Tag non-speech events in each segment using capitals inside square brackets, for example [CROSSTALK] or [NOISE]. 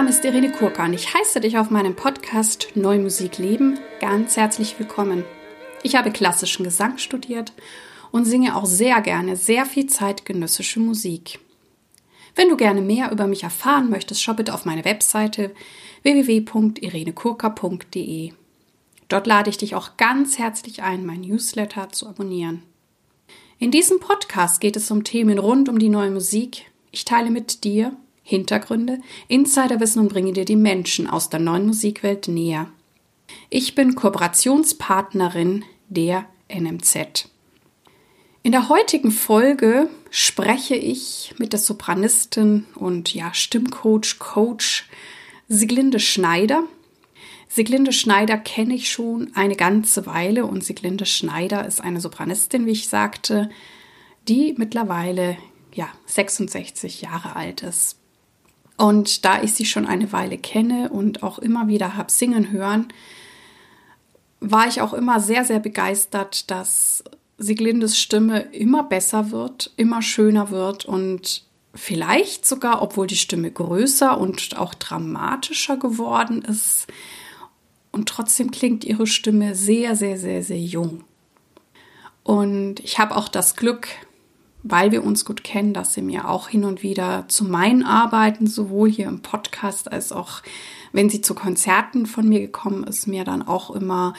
Name ist Irene Kurka und ich heiße dich auf meinem Podcast Neue Musik leben ganz herzlich willkommen. Ich habe klassischen Gesang studiert und singe auch sehr gerne sehr viel zeitgenössische Musik. Wenn du gerne mehr über mich erfahren möchtest, schau bitte auf meine Webseite www.irenekurka.de. Dort lade ich dich auch ganz herzlich ein, mein Newsletter zu abonnieren. In diesem Podcast geht es um Themen rund um die neue Musik. Ich teile mit dir Hintergründe, Insiderwissen und bringe dir die Menschen aus der neuen Musikwelt näher. Ich bin Kooperationspartnerin der NMZ. In der heutigen Folge spreche ich mit der Sopranistin und ja, Stimmcoach, Coach Siglinde Schneider. Siglinde Schneider kenne ich schon eine ganze Weile und Siglinde Schneider ist eine Sopranistin, wie ich sagte, die mittlerweile ja 66 Jahre alt ist. Und da ich sie schon eine Weile kenne und auch immer wieder habe singen hören, war ich auch immer sehr, sehr begeistert, dass Siglindes Stimme immer besser wird, immer schöner wird und vielleicht sogar, obwohl die Stimme größer und auch dramatischer geworden ist. Und trotzdem klingt ihre Stimme sehr, sehr, sehr, sehr jung. Und ich habe auch das Glück, weil wir uns gut kennen, dass sie mir auch hin und wieder zu meinen Arbeiten, sowohl hier im Podcast als auch wenn sie zu Konzerten von mir gekommen ist, mir dann auch immer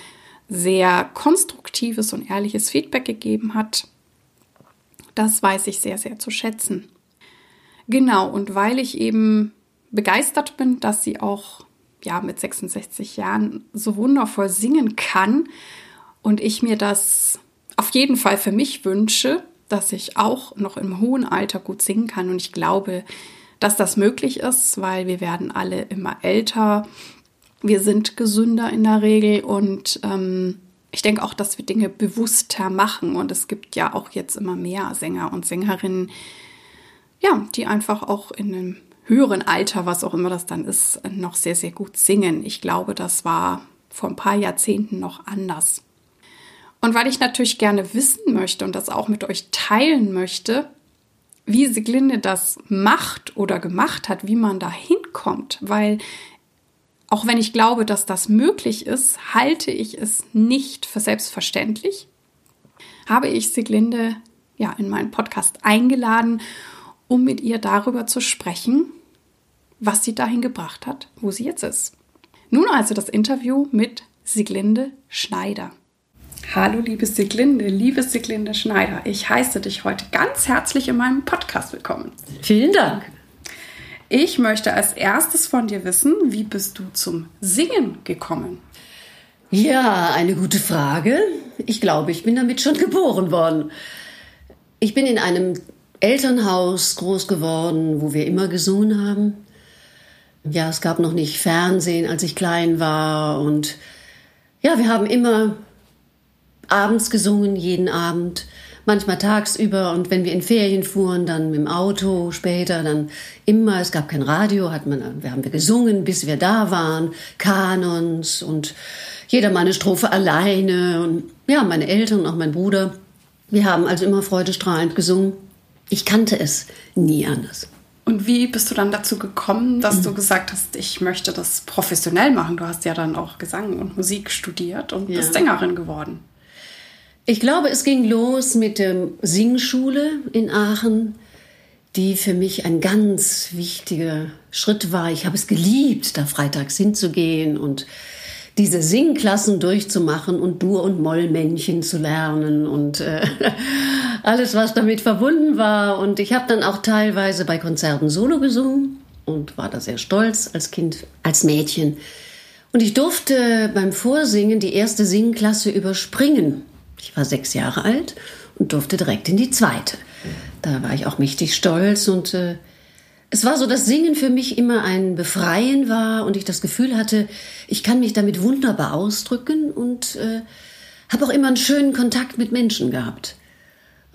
sehr konstruktives und ehrliches Feedback gegeben hat. Das weiß ich sehr, sehr zu schätzen. Genau, und weil ich eben begeistert bin, dass sie auch ja mit 66 Jahren so wundervoll singen kann und ich mir das auf jeden Fall für mich wünsche, dass ich auch noch im hohen Alter gut singen kann und ich glaube, dass das möglich ist, weil wir werden alle immer älter wir sind gesünder in der Regel und ähm, ich denke auch, dass wir Dinge bewusster machen. Und es gibt ja auch jetzt immer mehr Sänger und Sängerinnen, ja, die einfach auch in einem höheren Alter, was auch immer das dann ist, noch sehr, sehr gut singen. Ich glaube, das war vor ein paar Jahrzehnten noch anders. Und weil ich natürlich gerne wissen möchte und das auch mit euch teilen möchte, wie Siglinde das macht oder gemacht hat, wie man da hinkommt, weil auch wenn ich glaube, dass das möglich ist, halte ich es nicht für selbstverständlich. Habe ich Siglinde ja in meinen Podcast eingeladen, um mit ihr darüber zu sprechen, was sie dahin gebracht hat, wo sie jetzt ist. Nun also das Interview mit Siglinde Schneider. Hallo, liebe Siglinde, liebe Siglinde Schneider. Ich heiße dich heute ganz herzlich in meinem Podcast willkommen. Vielen Dank. Ich möchte als erstes von dir wissen, wie bist du zum Singen gekommen? Ja, eine gute Frage. Ich glaube, ich bin damit schon geboren worden. Ich bin in einem Elternhaus groß geworden, wo wir immer gesungen haben. Ja, es gab noch nicht Fernsehen, als ich klein war. Und ja, wir haben immer abends gesungen, jeden Abend manchmal tagsüber und wenn wir in Ferien fuhren, dann mit dem Auto später, dann immer, es gab kein Radio, hat man, wir haben wir gesungen, bis wir da waren, Kanons und jeder mal eine Strophe alleine und ja, meine Eltern und auch mein Bruder. Wir haben also immer freudestrahlend gesungen. Ich kannte es nie anders. Und wie bist du dann dazu gekommen, dass mhm. du gesagt hast, ich möchte das professionell machen? Du hast ja dann auch Gesang und Musik studiert und ja. bist Sängerin geworden. Ich glaube, es ging los mit der Singschule in Aachen, die für mich ein ganz wichtiger Schritt war. Ich habe es geliebt, da freitags hinzugehen und diese Singklassen durchzumachen und Dur- und Mollmännchen zu lernen und äh, [LAUGHS] alles, was damit verbunden war. Und ich habe dann auch teilweise bei Konzerten Solo gesungen und war da sehr stolz als Kind, als Mädchen. Und ich durfte beim Vorsingen die erste Singklasse überspringen. Ich war sechs Jahre alt und durfte direkt in die zweite. Da war ich auch mächtig stolz und äh, es war so, dass Singen für mich immer ein Befreien war und ich das Gefühl hatte, ich kann mich damit wunderbar ausdrücken und äh, habe auch immer einen schönen Kontakt mit Menschen gehabt.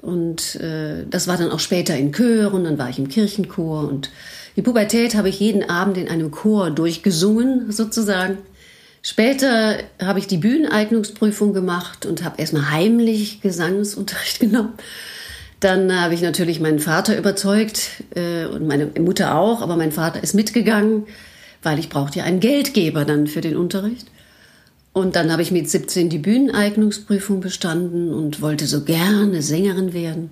Und äh, das war dann auch später in Chören, dann war ich im Kirchenchor und die Pubertät habe ich jeden Abend in einem Chor durchgesungen, sozusagen. Später habe ich die Bühneneignungsprüfung gemacht und habe erstmal heimlich Gesangsunterricht [LAUGHS] genommen. Dann habe ich natürlich meinen Vater überzeugt äh, und meine Mutter auch, aber mein Vater ist mitgegangen, weil ich brauchte ja einen Geldgeber dann für den Unterricht. Und dann habe ich mit 17 die Bühneneignungsprüfung bestanden und wollte so gerne Sängerin werden.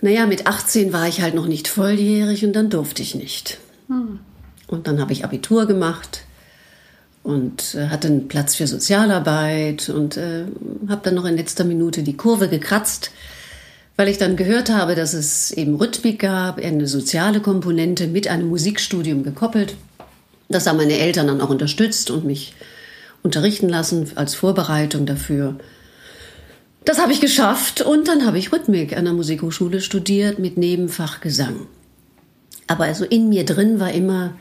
Naja, mit 18 war ich halt noch nicht volljährig und dann durfte ich nicht. Hm. Und dann habe ich Abitur gemacht und äh, hatte einen Platz für Sozialarbeit und äh, habe dann noch in letzter Minute die Kurve gekratzt, weil ich dann gehört habe, dass es eben Rhythmik gab, eine soziale Komponente mit einem Musikstudium gekoppelt. Das haben meine Eltern dann auch unterstützt und mich unterrichten lassen als Vorbereitung dafür. Das habe ich geschafft und dann habe ich Rhythmik an der Musikhochschule studiert mit Nebenfach Gesang. Aber also in mir drin war immer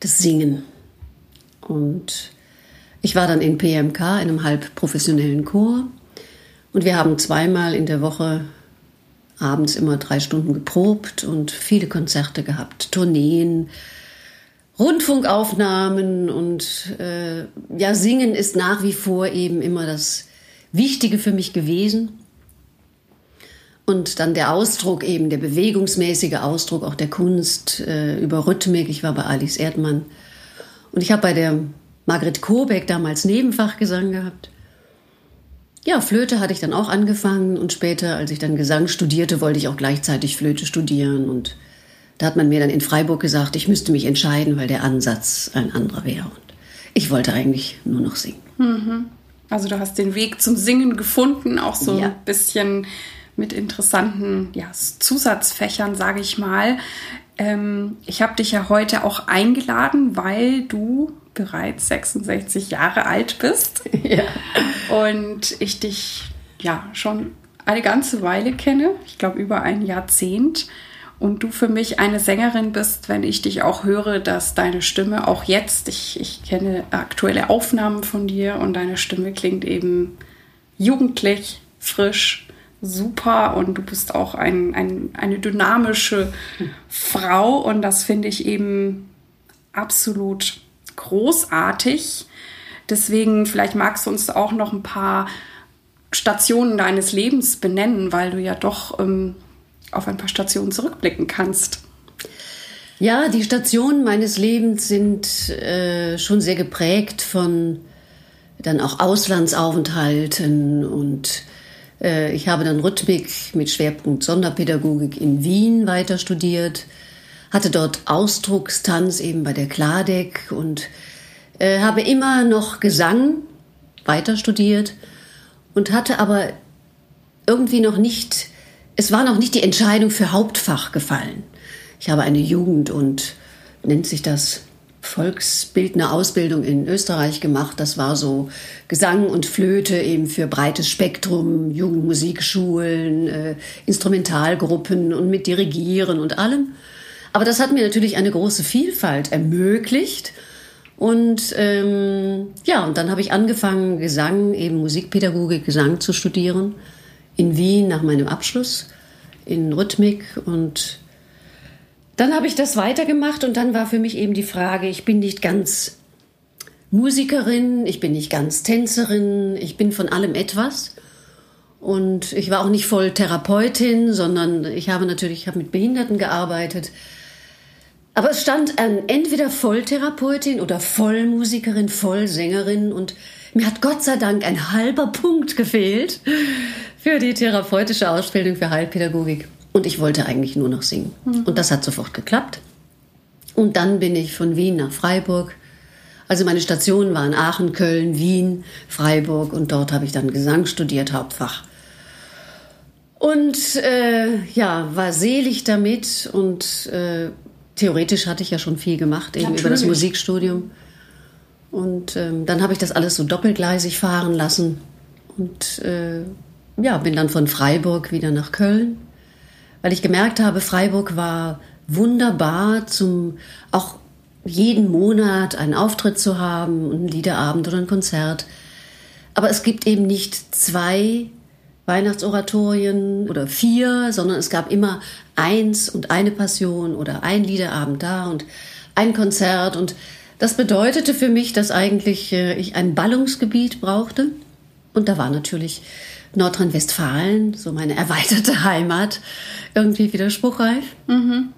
das Singen. Und ich war dann in PMK, in einem halb professionellen Chor. Und wir haben zweimal in der Woche abends immer drei Stunden geprobt und viele Konzerte gehabt, Tourneen, Rundfunkaufnahmen und äh, ja, Singen ist nach wie vor eben immer das Wichtige für mich gewesen. Und dann der Ausdruck eben, der bewegungsmäßige Ausdruck auch der Kunst äh, über Rhythmik. Ich war bei Alice Erdmann und ich habe bei der Margret Kobeck damals Nebenfachgesang gehabt. Ja, Flöte hatte ich dann auch angefangen und später, als ich dann Gesang studierte, wollte ich auch gleichzeitig Flöte studieren und da hat man mir dann in Freiburg gesagt, ich müsste mich entscheiden, weil der Ansatz ein anderer wäre. Und ich wollte eigentlich nur noch singen. Mhm. Also du hast den Weg zum Singen gefunden, auch so ja. ein bisschen mit interessanten ja, Zusatzfächern, sage ich mal. Ähm, ich habe dich ja heute auch eingeladen, weil du bereits 66 Jahre alt bist. [LAUGHS] Ja. Und ich dich ja schon eine ganze Weile kenne, ich glaube über ein Jahrzehnt und du für mich eine Sängerin bist, wenn ich dich auch höre, dass deine Stimme auch jetzt, ich, ich kenne aktuelle Aufnahmen von dir und deine Stimme klingt eben jugendlich, frisch, super und du bist auch ein, ein, eine dynamische Frau und das finde ich eben absolut großartig. Deswegen vielleicht magst du uns auch noch ein paar Stationen deines Lebens benennen, weil du ja doch ähm, auf ein paar Stationen zurückblicken kannst. Ja, die Stationen meines Lebens sind äh, schon sehr geprägt von dann auch Auslandsaufenthalten und ich habe dann Rhythmik mit Schwerpunkt Sonderpädagogik in Wien weiter studiert, hatte dort Ausdruckstanz eben bei der Kladek und äh, habe immer noch Gesang weiter studiert und hatte aber irgendwie noch nicht es war noch nicht die Entscheidung für Hauptfach gefallen. Ich habe eine Jugend- und nennt sich das Volksbildner Ausbildung in Österreich gemacht. Das war so Gesang und Flöte eben für breites Spektrum, Jugendmusikschulen, äh, Instrumentalgruppen und mit Dirigieren und allem. Aber das hat mir natürlich eine große Vielfalt ermöglicht. Und ähm, ja, und dann habe ich angefangen, Gesang, eben Musikpädagogik, Gesang zu studieren in Wien nach meinem Abschluss in Rhythmik und dann habe ich das weitergemacht und dann war für mich eben die Frage, ich bin nicht ganz Musikerin, ich bin nicht ganz Tänzerin, ich bin von allem etwas. Und ich war auch nicht voll Therapeutin, sondern ich habe natürlich ich habe mit Behinderten gearbeitet. Aber es stand an entweder Volltherapeutin oder Vollmusikerin, Vollsängerin und mir hat Gott sei Dank ein halber Punkt gefehlt für die therapeutische Ausbildung für Heilpädagogik. Und ich wollte eigentlich nur noch singen. Mhm. Und das hat sofort geklappt. Und dann bin ich von Wien nach Freiburg. Also meine Stationen waren Aachen, Köln, Wien, Freiburg und dort habe ich dann Gesang studiert, Hauptfach. Und äh, ja, war selig damit und äh, theoretisch hatte ich ja schon viel gemacht, eben Natürlich. über das Musikstudium. Und ähm, dann habe ich das alles so doppelgleisig fahren lassen und äh, ja, bin dann von Freiburg wieder nach Köln, weil ich gemerkt habe, Freiburg war wunderbar zum auch jeden Monat einen Auftritt zu haben und einen Liederabend oder ein Konzert. Aber es gibt eben nicht zwei Weihnachtsoratorien oder vier, sondern es gab immer eins und eine Passion oder ein Liederabend da und ein Konzert und das bedeutete für mich, dass eigentlich äh, ich ein Ballungsgebiet brauchte. Und da war natürlich Nordrhein-Westfalen, so meine erweiterte [LAUGHS] Heimat, irgendwie widerspruchreif. Mhm.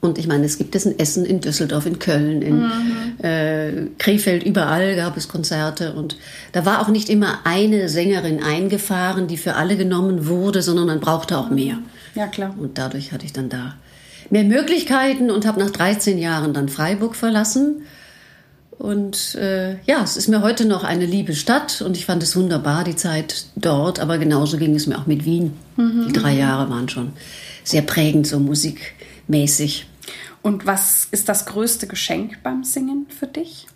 Und ich meine, es gibt es in Essen, in Düsseldorf, in Köln, in mhm. äh, Krefeld, überall gab es Konzerte. Und da war auch nicht immer eine Sängerin eingefahren, die für alle genommen wurde, sondern man brauchte auch mehr. Ja, klar. Und dadurch hatte ich dann da mehr Möglichkeiten und habe nach 13 Jahren dann Freiburg verlassen. Und äh, ja, es ist mir heute noch eine liebe Stadt und ich fand es wunderbar, die Zeit dort. Aber genauso ging es mir auch mit Wien. Mhm. Die drei Jahre waren schon sehr prägend, so musikmäßig. Und was ist das größte Geschenk beim Singen für dich?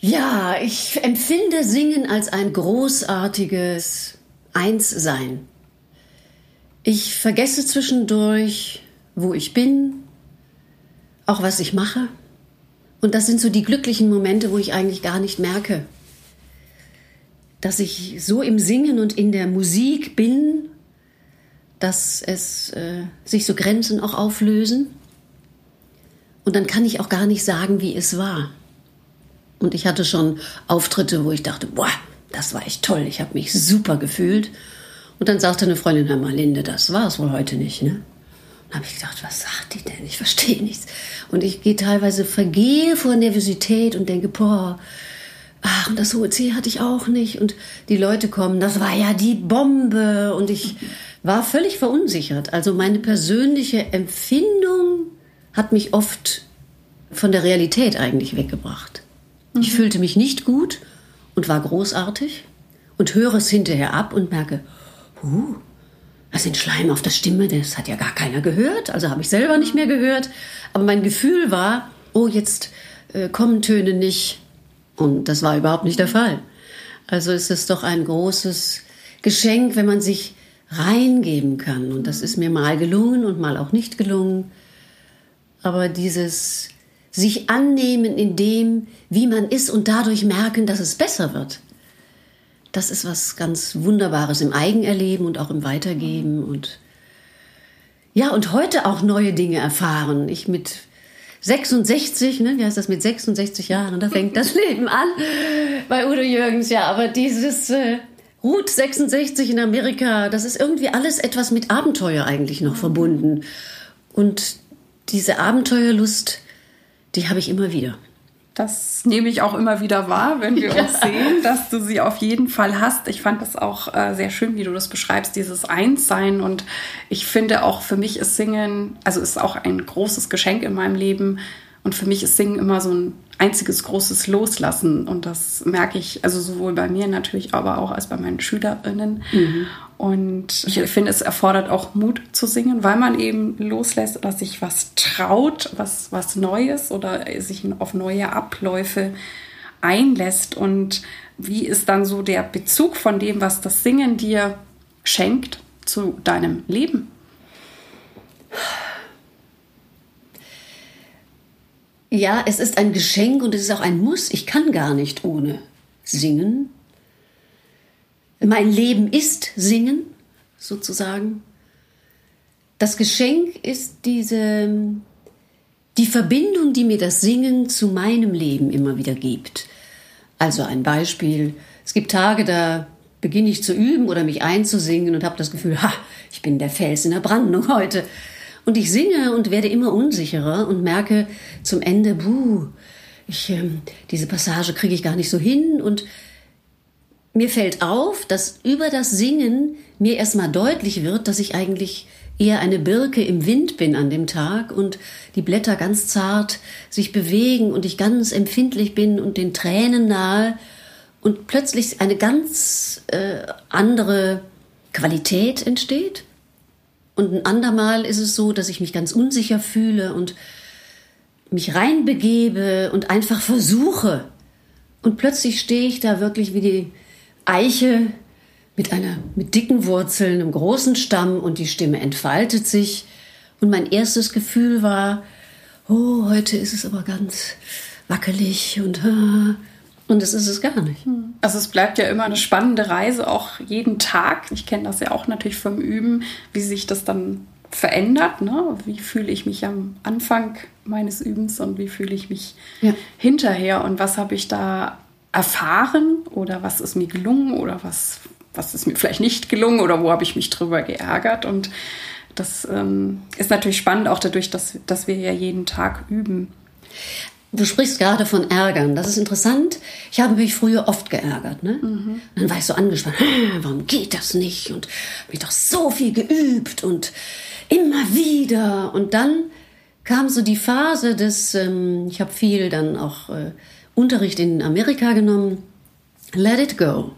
Ja, ich empfinde Singen als ein großartiges Einssein. Ich vergesse zwischendurch, wo ich bin, auch was ich mache. Und das sind so die glücklichen Momente, wo ich eigentlich gar nicht merke, dass ich so im Singen und in der Musik bin, dass es äh, sich so Grenzen auch auflösen und dann kann ich auch gar nicht sagen, wie es war. Und ich hatte schon Auftritte, wo ich dachte, boah, das war echt toll, ich habe mich super gefühlt. Und dann sagte eine Freundin, Herr Malinde, das war es wohl heute nicht, ne? Habe ich gedacht, was sagt die denn? Ich verstehe nichts. Und ich gehe teilweise, vergehe vor Nervosität und denke, boah, ach, und das hohe C hatte ich auch nicht. Und die Leute kommen, das war ja die Bombe. Und ich war völlig verunsichert. Also meine persönliche Empfindung hat mich oft von der Realität eigentlich weggebracht. Mhm. Ich fühlte mich nicht gut und war großartig und höre es hinterher ab und merke, huh, was sind Schleim auf der Stimme, das hat ja gar keiner gehört, also habe ich selber nicht mehr gehört. Aber mein Gefühl war, oh, jetzt äh, kommen Töne nicht. Und das war überhaupt nicht der Fall. Also ist es doch ein großes Geschenk, wenn man sich reingeben kann. Und das ist mir mal gelungen und mal auch nicht gelungen. Aber dieses sich annehmen in dem, wie man ist und dadurch merken, dass es besser wird. Das ist was ganz Wunderbares im Eigenerleben und auch im Weitergeben und ja, und heute auch neue Dinge erfahren. Ich mit 66, ne, wie heißt das mit 66 Jahren? Da fängt das [LAUGHS] Leben an bei Udo Jürgens, ja, aber dieses äh, Route 66 in Amerika, das ist irgendwie alles etwas mit Abenteuer eigentlich noch verbunden. Und diese Abenteuerlust, die habe ich immer wieder. Das nehme ich auch immer wieder wahr, wenn wir [LAUGHS] ja. uns sehen, dass du sie auf jeden Fall hast. Ich fand das auch äh, sehr schön, wie du das beschreibst, dieses Einssein. Und ich finde auch für mich ist Singen, also ist auch ein großes Geschenk in meinem Leben. Und für mich ist Singen immer so ein einziges großes Loslassen. Und das merke ich, also sowohl bei mir natürlich, aber auch als bei meinen Schülerinnen. Mhm. Und ich finde, es erfordert auch Mut zu singen, weil man eben loslässt oder sich was traut, was, was Neues oder sich auf neue Abläufe einlässt. Und wie ist dann so der Bezug von dem, was das Singen dir schenkt, zu deinem Leben? Ja, es ist ein Geschenk und es ist auch ein Muss. Ich kann gar nicht ohne singen. Mein Leben ist Singen, sozusagen. Das Geschenk ist diese, die Verbindung, die mir das Singen zu meinem Leben immer wieder gibt. Also ein Beispiel. Es gibt Tage, da beginne ich zu üben oder mich einzusingen und habe das Gefühl, ha, ich bin der Fels in der Brandung heute. Und ich singe und werde immer unsicherer und merke zum Ende, buh, ich, äh, diese Passage kriege ich gar nicht so hin und mir fällt auf, dass über das Singen mir erstmal deutlich wird, dass ich eigentlich eher eine Birke im Wind bin an dem Tag und die Blätter ganz zart sich bewegen und ich ganz empfindlich bin und den Tränen nahe und plötzlich eine ganz äh, andere Qualität entsteht. Und ein andermal ist es so, dass ich mich ganz unsicher fühle und mich reinbegebe und einfach versuche. Und plötzlich stehe ich da wirklich wie die Eiche mit einer mit dicken Wurzeln, einem großen Stamm und die Stimme entfaltet sich und mein erstes Gefühl war, oh, heute ist es aber ganz wackelig und und das ist es gar nicht. Hm. Also es bleibt ja immer eine spannende Reise, auch jeden Tag. Ich kenne das ja auch natürlich vom Üben, wie sich das dann verändert. Ne? Wie fühle ich mich am Anfang meines Übens und wie fühle ich mich ja. hinterher und was habe ich da erfahren oder was ist mir gelungen oder was, was ist mir vielleicht nicht gelungen oder wo habe ich mich drüber geärgert. Und Das ähm, ist natürlich spannend, auch dadurch, dass, dass wir ja jeden Tag üben. Du sprichst gerade von Ärgern. Das ist interessant. Ich habe mich früher oft geärgert. Ne? Mhm. Dann war ich so angespannt. Warum geht das nicht? Und habe ich doch so viel geübt und immer wieder. Und dann kam so die Phase des, ähm, ich habe viel dann auch äh, Unterricht in Amerika genommen. Let it go.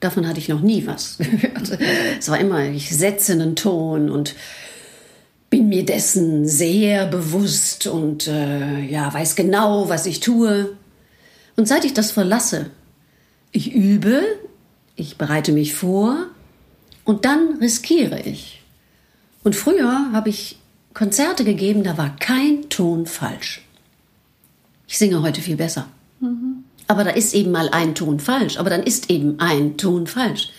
Davon hatte ich noch nie was [LAUGHS] gehört. Es war immer, ich setze einen Ton und bin mir dessen sehr bewusst und äh, ja, weiß genau, was ich tue. Und seit ich das verlasse, ich übe, ich bereite mich vor und dann riskiere ich. Und früher habe ich Konzerte gegeben, da war kein Ton falsch. Ich singe heute viel besser. Mhm. Aber da ist eben mal ein Ton falsch. Aber dann ist eben ein Ton falsch.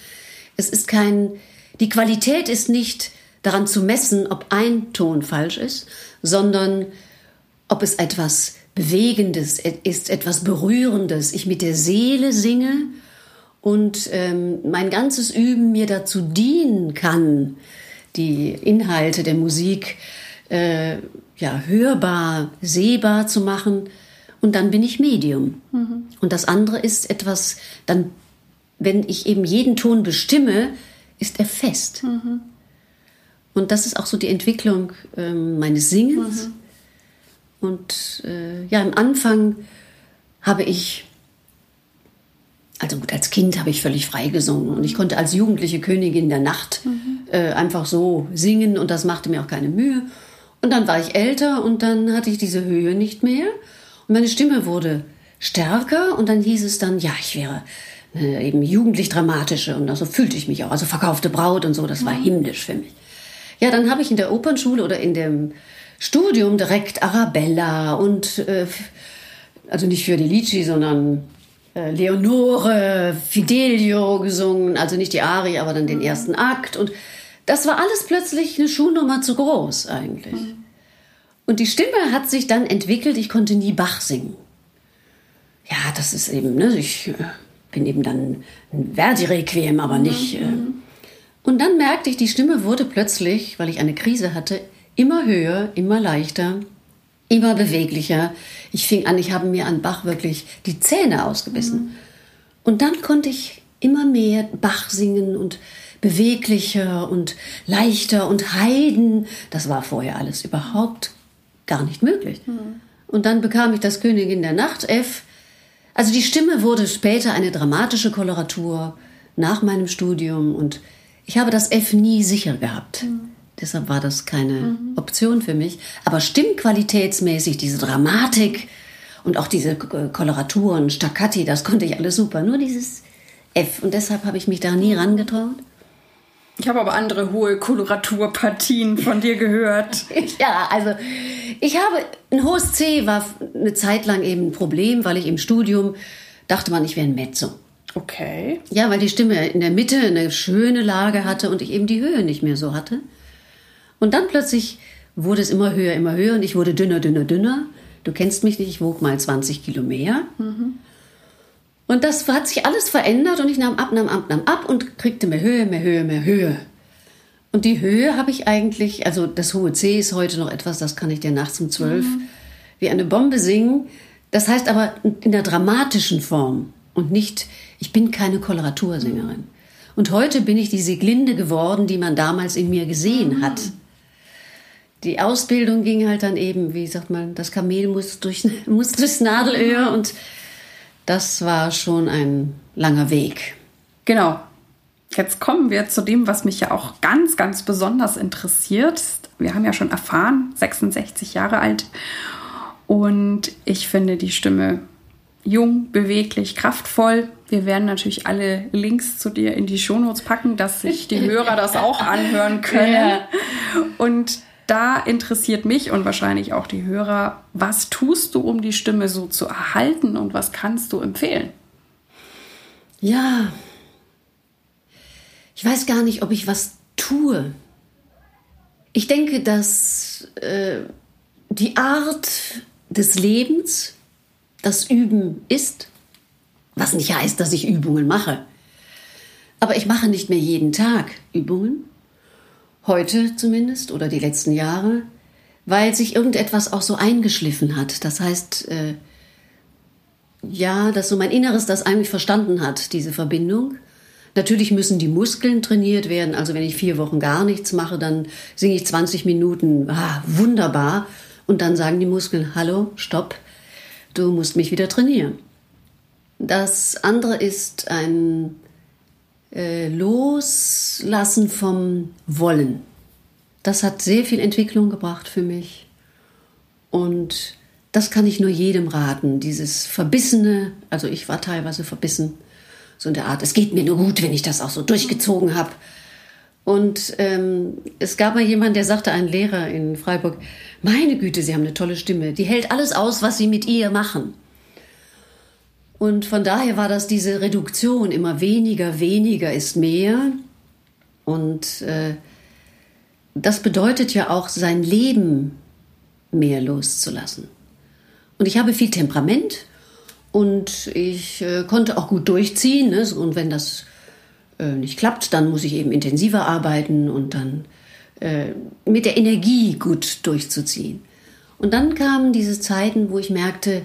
Es ist kein, die Qualität ist nicht daran zu messen, ob ein Ton falsch ist, sondern ob es etwas Bewegendes ist, etwas Berührendes, ich mit der Seele singe und ähm, mein ganzes Üben mir dazu dienen kann, die Inhalte der Musik äh, ja, hörbar, sehbar zu machen. Und dann bin ich Medium. Mhm. Und das andere ist etwas, dann, wenn ich eben jeden Ton bestimme, ist er fest. Mhm. Und das ist auch so die Entwicklung äh, meines Singens. Mhm. Und äh, ja, am Anfang habe ich, also gut, als Kind habe ich völlig frei gesungen und ich konnte als jugendliche Königin der Nacht mhm. äh, einfach so singen und das machte mir auch keine Mühe. Und dann war ich älter und dann hatte ich diese Höhe nicht mehr und meine Stimme wurde stärker und dann hieß es dann, ja, ich wäre äh, eben jugendlich dramatische und so also fühlte ich mich auch. Also verkaufte Braut und so, das war mhm. himmlisch für mich. Ja, dann habe ich in der Opernschule oder in dem Studium direkt Arabella und äh, also nicht Fiordilici, sondern äh, Leonore, Fidelio gesungen, also nicht die Ari, aber dann den ersten Akt und das war alles plötzlich eine Schuhnummer zu groß eigentlich. Mhm. Und die Stimme hat sich dann entwickelt, ich konnte nie Bach singen. Ja, das ist eben, ne, ich äh, bin eben dann ein Verdi-Requiem, aber nicht. Äh, mhm. Und dann merkte ich, die Stimme wurde plötzlich, weil ich eine Krise hatte, immer höher, immer leichter, immer beweglicher. Ich fing an, ich habe mir an Bach wirklich die Zähne ausgebissen. Mhm. Und dann konnte ich immer mehr Bach singen und beweglicher und leichter und Heiden. Das war vorher alles überhaupt gar nicht möglich. Mhm. Und dann bekam ich das Königin der Nacht F. Also die Stimme wurde später eine dramatische Koloratur nach meinem Studium und ich habe das F nie sicher gehabt. Mhm. Deshalb war das keine mhm. Option für mich. Aber stimmqualitätsmäßig, diese Dramatik und auch diese Koloraturen, Staccati, das konnte ich alles super. Nur dieses F. Und deshalb habe ich mich da nie rangetraut. Ich habe aber andere hohe Koloraturpartien von dir gehört. [LAUGHS] ja, also ich habe ein hohes C war eine Zeit lang eben ein Problem, weil ich im Studium dachte man, ich wäre ein Mezzo. Okay. Ja, weil die Stimme in der Mitte eine schöne Lage hatte und ich eben die Höhe nicht mehr so hatte. Und dann plötzlich wurde es immer höher, immer höher und ich wurde dünner, dünner, dünner. Du kennst mich nicht, ich wog mal 20 Kilo mehr. Mhm. Und das hat sich alles verändert und ich nahm ab, nahm ab, nahm ab und kriegte mehr Höhe, mehr Höhe, mehr Höhe. Und die Höhe habe ich eigentlich, also das hohe C ist heute noch etwas, das kann ich dir nachts um zwölf mhm. wie eine Bombe singen. Das heißt aber in der dramatischen Form und nicht ich bin keine Koloratursängerin. Und heute bin ich die Sieglinde geworden, die man damals in mir gesehen hat. Die Ausbildung ging halt dann eben, wie sagt man, das Kamel muss, durch, [LAUGHS] muss durchs Nadelöhr und das war schon ein langer Weg. Genau. Jetzt kommen wir zu dem, was mich ja auch ganz, ganz besonders interessiert. Wir haben ja schon erfahren, 66 Jahre alt. Und ich finde die Stimme jung, beweglich, kraftvoll. Wir werden natürlich alle Links zu dir in die Shownotes packen, dass sich die Hörer das auch anhören [LAUGHS] können. Ja. Und da interessiert mich und wahrscheinlich auch die Hörer, was tust du, um die Stimme so zu erhalten und was kannst du empfehlen? Ja, ich weiß gar nicht, ob ich was tue. Ich denke, dass äh, die Art des Lebens das Üben ist, was nicht heißt, dass ich Übungen mache. Aber ich mache nicht mehr jeden Tag Übungen. Heute zumindest oder die letzten Jahre, weil sich irgendetwas auch so eingeschliffen hat. Das heißt, äh, ja, dass so mein Inneres das eigentlich verstanden hat, diese Verbindung. Natürlich müssen die Muskeln trainiert werden. Also wenn ich vier Wochen gar nichts mache, dann singe ich 20 Minuten, ah, wunderbar. Und dann sagen die Muskeln, hallo, stopp, du musst mich wieder trainieren. Das andere ist ein äh, Loslassen vom Wollen. Das hat sehr viel Entwicklung gebracht für mich. Und das kann ich nur jedem raten. Dieses Verbissene, also ich war teilweise verbissen, so in der Art, es geht mir nur gut, wenn ich das auch so durchgezogen habe. Und ähm, es gab mal jemanden, der sagte, ein Lehrer in Freiburg, meine Güte, Sie haben eine tolle Stimme, die hält alles aus, was Sie mit ihr machen. Und von daher war das diese Reduktion, immer weniger, weniger ist mehr. Und äh, das bedeutet ja auch, sein Leben mehr loszulassen. Und ich habe viel Temperament und ich äh, konnte auch gut durchziehen. Ne? Und wenn das äh, nicht klappt, dann muss ich eben intensiver arbeiten und dann äh, mit der Energie gut durchzuziehen. Und dann kamen diese Zeiten, wo ich merkte,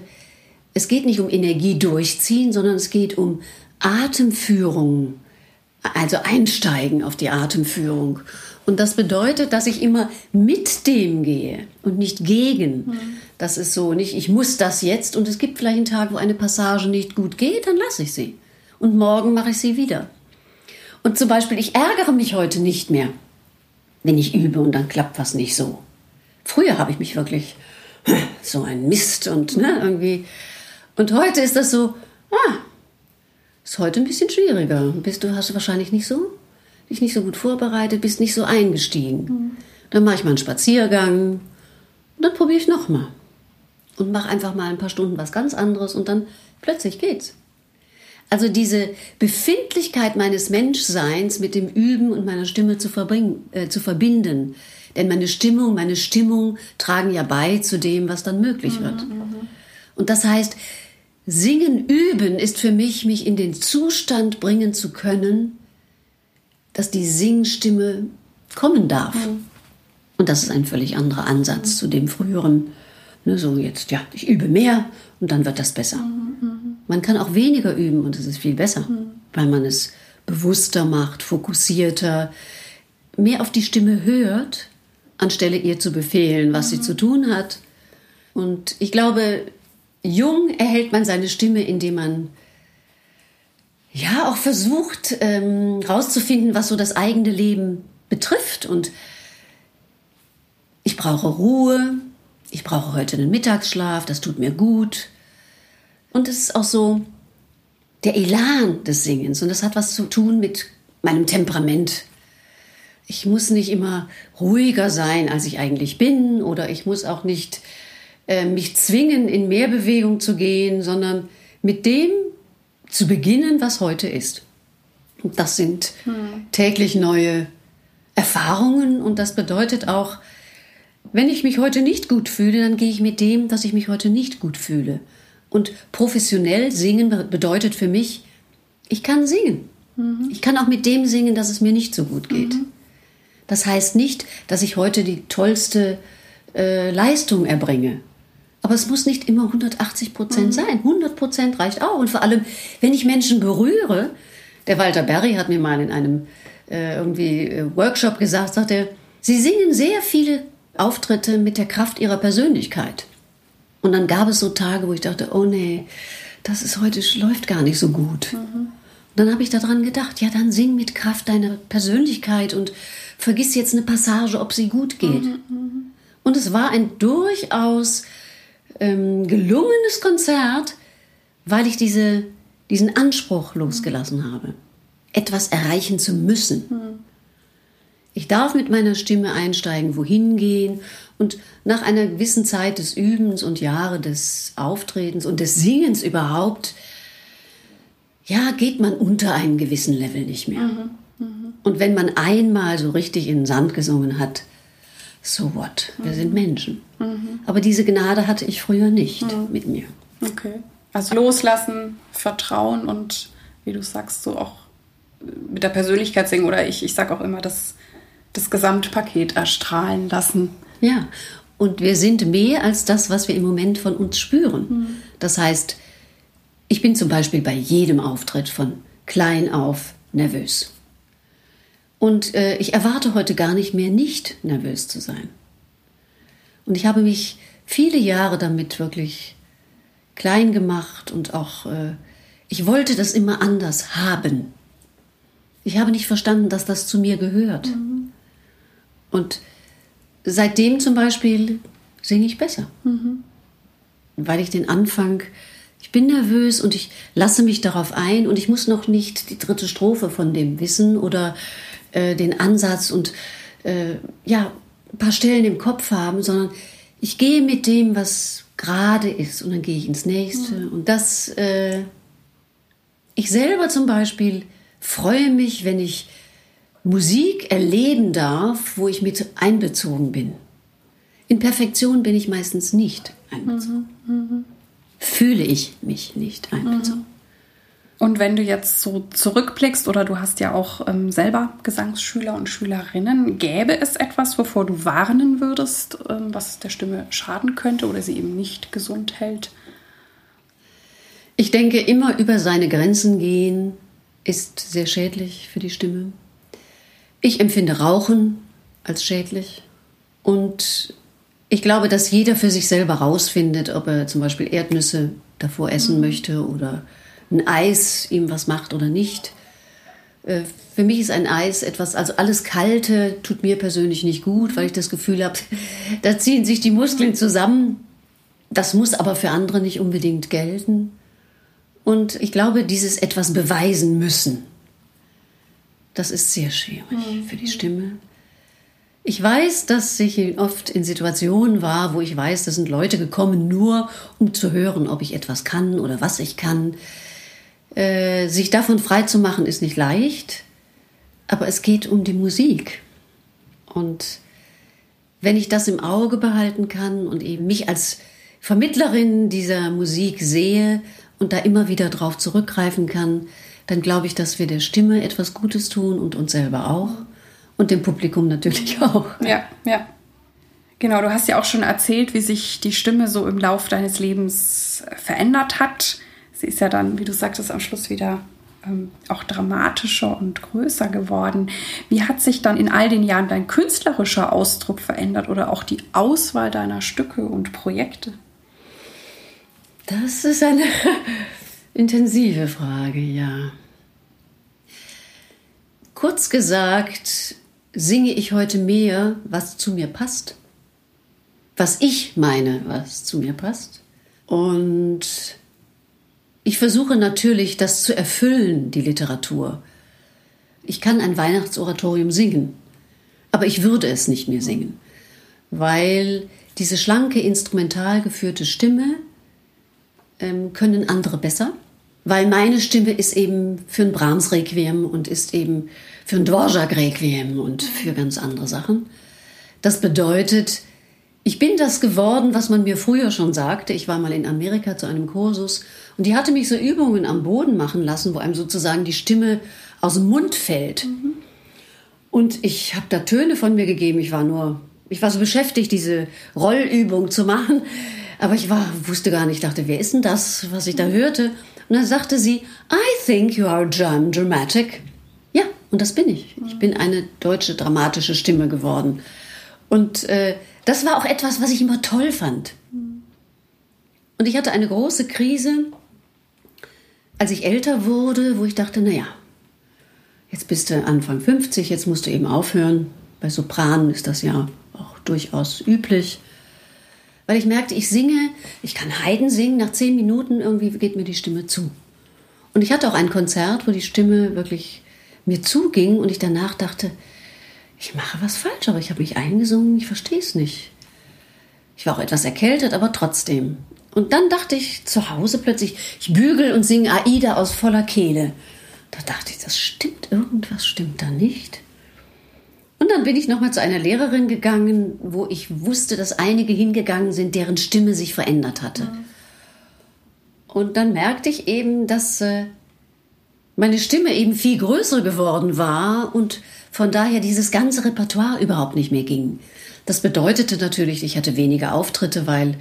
es geht nicht um Energie durchziehen, sondern es geht um Atemführung, also einsteigen auf die Atemführung. Und das bedeutet, dass ich immer mit dem gehe und nicht gegen. Mhm. Das ist so nicht, ich muss das jetzt und es gibt vielleicht einen Tag, wo eine Passage nicht gut geht, dann lasse ich sie. Und morgen mache ich sie wieder. Und zum Beispiel, ich ärgere mich heute nicht mehr, wenn ich übe und dann klappt was nicht so. Früher habe ich mich wirklich [CLEARS THROAT] so ein Mist und ne, irgendwie und heute ist das so, ah, ist heute ein bisschen schwieriger. Bist du, hast du wahrscheinlich nicht so, dich nicht so gut vorbereitet, bist nicht so eingestiegen. Mhm. Dann mache ich mal einen Spaziergang und dann probiere ich nochmal. Und mache einfach mal ein paar Stunden was ganz anderes und dann plötzlich geht's. Also diese Befindlichkeit meines Menschseins mit dem Üben und meiner Stimme zu, äh, zu verbinden. Denn meine Stimmung, meine Stimmung tragen ja bei zu dem, was dann möglich wird. Mhm, mhm. und das heißt, Singen üben ist für mich, mich in den Zustand bringen zu können, dass die Singstimme kommen darf. Mhm. Und das ist ein völlig anderer Ansatz mhm. zu dem früheren. Ne, so jetzt, ja, ich übe mehr und dann wird das besser. Mhm. Man kann auch weniger üben und es ist viel besser, mhm. weil man es bewusster macht, fokussierter, mehr auf die Stimme hört, anstelle ihr zu befehlen, was sie mhm. zu tun hat. Und ich glaube, jung erhält man seine Stimme, indem man ja auch versucht ähm, rauszufinden, was so das eigene Leben betrifft. Und ich brauche Ruhe, ich brauche heute einen Mittagsschlaf, das tut mir gut. Und es ist auch so der Elan des Singens und das hat was zu tun mit meinem Temperament. Ich muss nicht immer ruhiger sein, als ich eigentlich bin, oder ich muss auch nicht äh, mich zwingen, in mehr Bewegung zu gehen, sondern mit dem zu beginnen, was heute ist. Und das sind hm. täglich neue Erfahrungen und das bedeutet auch, wenn ich mich heute nicht gut fühle, dann gehe ich mit dem, dass ich mich heute nicht gut fühle. Und professionell singen bedeutet für mich, ich kann singen. Mhm. Ich kann auch mit dem singen, dass es mir nicht so gut geht. Mhm. Das heißt nicht, dass ich heute die tollste äh, Leistung erbringe. Aber es muss nicht immer 180 Prozent mhm. sein. 100 Prozent reicht auch. Und vor allem, wenn ich Menschen berühre, der Walter Berry hat mir mal in einem äh, irgendwie äh, Workshop gesagt, sagt er, sie singen sehr viele Auftritte mit der Kraft ihrer Persönlichkeit. Und dann gab es so Tage, wo ich dachte, oh nee, das ist heute läuft gar nicht so gut. Mhm. Und dann habe ich daran gedacht, ja, dann sing mit Kraft deiner Persönlichkeit und vergiss jetzt eine Passage, ob sie gut geht. Mhm, mhm. und es war ein durchaus ähm, gelungenes Konzert, weil ich diese, diesen Anspruch losgelassen habe, etwas erreichen zu müssen. Ich darf mit meiner Stimme einsteigen, wohin gehen und nach einer gewissen Zeit des Übens und Jahre des Auftretens und des Singens überhaupt, ja, geht man unter einem gewissen Level nicht mehr. Mhm. Mhm. Und wenn man einmal so richtig in den Sand gesungen hat, so what? Wir mhm. sind Menschen. Mhm. Aber diese Gnade hatte ich früher nicht mhm. mit mir. Okay. Also loslassen, Vertrauen und wie du sagst, so auch mit der Persönlichkeit singen. Oder ich, ich sage auch immer, dass das Gesamtpaket erstrahlen lassen. Ja, und wir sind mehr als das, was wir im Moment von uns spüren. Mhm. Das heißt, ich bin zum Beispiel bei jedem Auftritt von klein auf nervös. Und äh, ich erwarte heute gar nicht mehr, nicht nervös zu sein. Und ich habe mich viele Jahre damit wirklich klein gemacht und auch, äh, ich wollte das immer anders haben. Ich habe nicht verstanden, dass das zu mir gehört. Mhm. Und seitdem zum Beispiel singe ich besser. Mhm. Weil ich den Anfang, ich bin nervös und ich lasse mich darauf ein und ich muss noch nicht die dritte Strophe von dem wissen oder äh, den Ansatz und äh, ja, ein paar Stellen im Kopf haben, sondern ich gehe mit dem, was gerade ist und dann gehe ich ins nächste. Mhm. Und das, äh, ich selber zum Beispiel freue mich, wenn ich Musik erleben darf, wo ich mit einbezogen bin. In Perfektion bin ich meistens nicht einbezogen. Mhm, mh. Fühle ich mich nicht einbezogen. Mhm. Und wenn du jetzt so zurückblickst oder du hast ja auch ähm, selber Gesangsschüler und Schülerinnen, gäbe es etwas, wovor du warnen würdest, ähm, was der Stimme schaden könnte oder sie eben nicht gesund hält? Ich denke, immer über seine Grenzen gehen ist sehr schädlich für die Stimme. Ich empfinde Rauchen als schädlich und ich glaube, dass jeder für sich selber rausfindet, ob er zum Beispiel Erdnüsse davor essen mhm. möchte oder ein Eis ihm was macht oder nicht. Äh, für mich ist ein Eis etwas, also alles Kalte tut mir persönlich nicht gut, weil ich das Gefühl habe, [LAUGHS] da ziehen sich die Muskeln zusammen. Das muss aber für andere nicht unbedingt gelten. Und ich glaube, dieses etwas beweisen müssen, das ist sehr schwierig mhm. für die Stimme. Ich weiß, dass ich oft in Situationen war, wo ich weiß, da sind Leute gekommen, nur um zu hören, ob ich etwas kann oder was ich kann. Äh, sich davon frei zu machen, ist nicht leicht, aber es geht um die Musik. Und wenn ich das im Auge behalten kann und eben mich als Vermittlerin dieser Musik sehe und da immer wieder drauf zurückgreifen kann, dann glaube ich, dass wir der Stimme etwas Gutes tun und uns selber auch und dem Publikum natürlich [LAUGHS] auch. Ja, ja. Genau, du hast ja auch schon erzählt, wie sich die Stimme so im Lauf deines Lebens verändert hat. Sie ist ja dann, wie du sagtest, am Schluss wieder ähm, auch dramatischer und größer geworden. Wie hat sich dann in all den Jahren dein künstlerischer Ausdruck verändert oder auch die Auswahl deiner Stücke und Projekte? Das ist eine intensive Frage, ja. Kurz gesagt, singe ich heute mehr, was zu mir passt, was ich meine, was zu mir passt. Und ich versuche natürlich, das zu erfüllen, die Literatur. Ich kann ein Weihnachtsoratorium singen, aber ich würde es nicht mehr singen, weil diese schlanke, instrumental geführte Stimme ähm, können andere besser, weil meine Stimme ist eben für ein Brahms Requiem und ist eben für ein Dvorak Requiem und für ganz andere Sachen. Das bedeutet, ich bin das geworden, was man mir früher schon sagte. Ich war mal in Amerika zu einem Kursus und die hatte mich so Übungen am Boden machen lassen, wo einem sozusagen die Stimme aus dem Mund fällt. Mhm. Und ich habe da Töne von mir gegeben. Ich war nur, ich war so beschäftigt, diese Rollübung zu machen. Aber ich war, wusste gar nicht, dachte, wer ist denn das, was ich da hörte? Und dann sagte sie, I think you are German dramatic. Ja, und das bin ich. Ich bin eine deutsche dramatische Stimme geworden. Und äh, das war auch etwas, was ich immer toll fand. Und ich hatte eine große Krise, als ich älter wurde, wo ich dachte, naja, jetzt bist du Anfang 50, jetzt musst du eben aufhören. Bei Sopranen ist das ja auch durchaus üblich. Weil ich merkte, ich singe, ich kann Heiden singen, nach zehn Minuten irgendwie geht mir die Stimme zu. Und ich hatte auch ein Konzert, wo die Stimme wirklich mir zuging und ich danach dachte, ich mache was falsch, aber ich habe mich eingesungen, ich verstehe es nicht. Ich war auch etwas erkältet, aber trotzdem. Und dann dachte ich zu Hause plötzlich, ich bügel und singe Aida aus voller Kehle. Da dachte ich, das stimmt, irgendwas stimmt da nicht. Und dann bin ich nochmal zu einer Lehrerin gegangen, wo ich wusste, dass einige hingegangen sind, deren Stimme sich verändert hatte. Mhm. Und dann merkte ich eben, dass äh, meine Stimme eben viel größer geworden war und von daher dieses ganze Repertoire überhaupt nicht mehr ging. Das bedeutete natürlich, ich hatte weniger Auftritte, weil,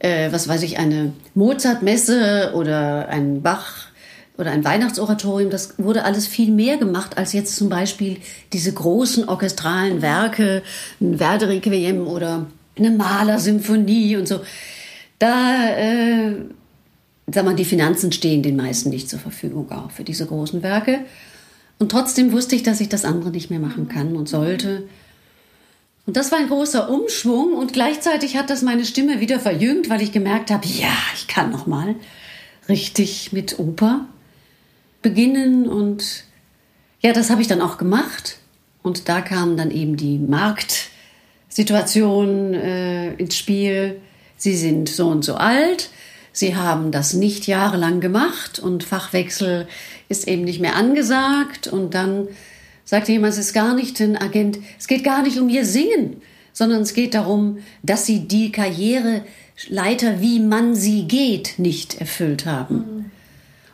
äh, was weiß ich, eine Mozart-Messe oder ein Bach oder ein Weihnachtsoratorium, das wurde alles viel mehr gemacht als jetzt zum Beispiel diese großen orchestralen Werke, ein Verdi-Requiem oder eine Malersymphonie und so. Da, äh, sag mal, die Finanzen stehen den meisten nicht zur Verfügung auch für diese großen Werke. Und trotzdem wusste ich, dass ich das andere nicht mehr machen kann und sollte. Und das war ein großer Umschwung und gleichzeitig hat das meine Stimme wieder verjüngt, weil ich gemerkt habe, ja, ich kann noch mal richtig mit Oper beginnen und ja, das habe ich dann auch gemacht und da kam dann eben die Marktsituation äh, ins Spiel. Sie sind so und so alt, sie haben das nicht jahrelang gemacht und Fachwechsel ist eben nicht mehr angesagt und dann sagte jemand, es ist gar nicht ein Agent, es geht gar nicht um ihr Singen, sondern es geht darum, dass sie die Karriereleiter, wie man sie geht, nicht erfüllt haben. Mhm.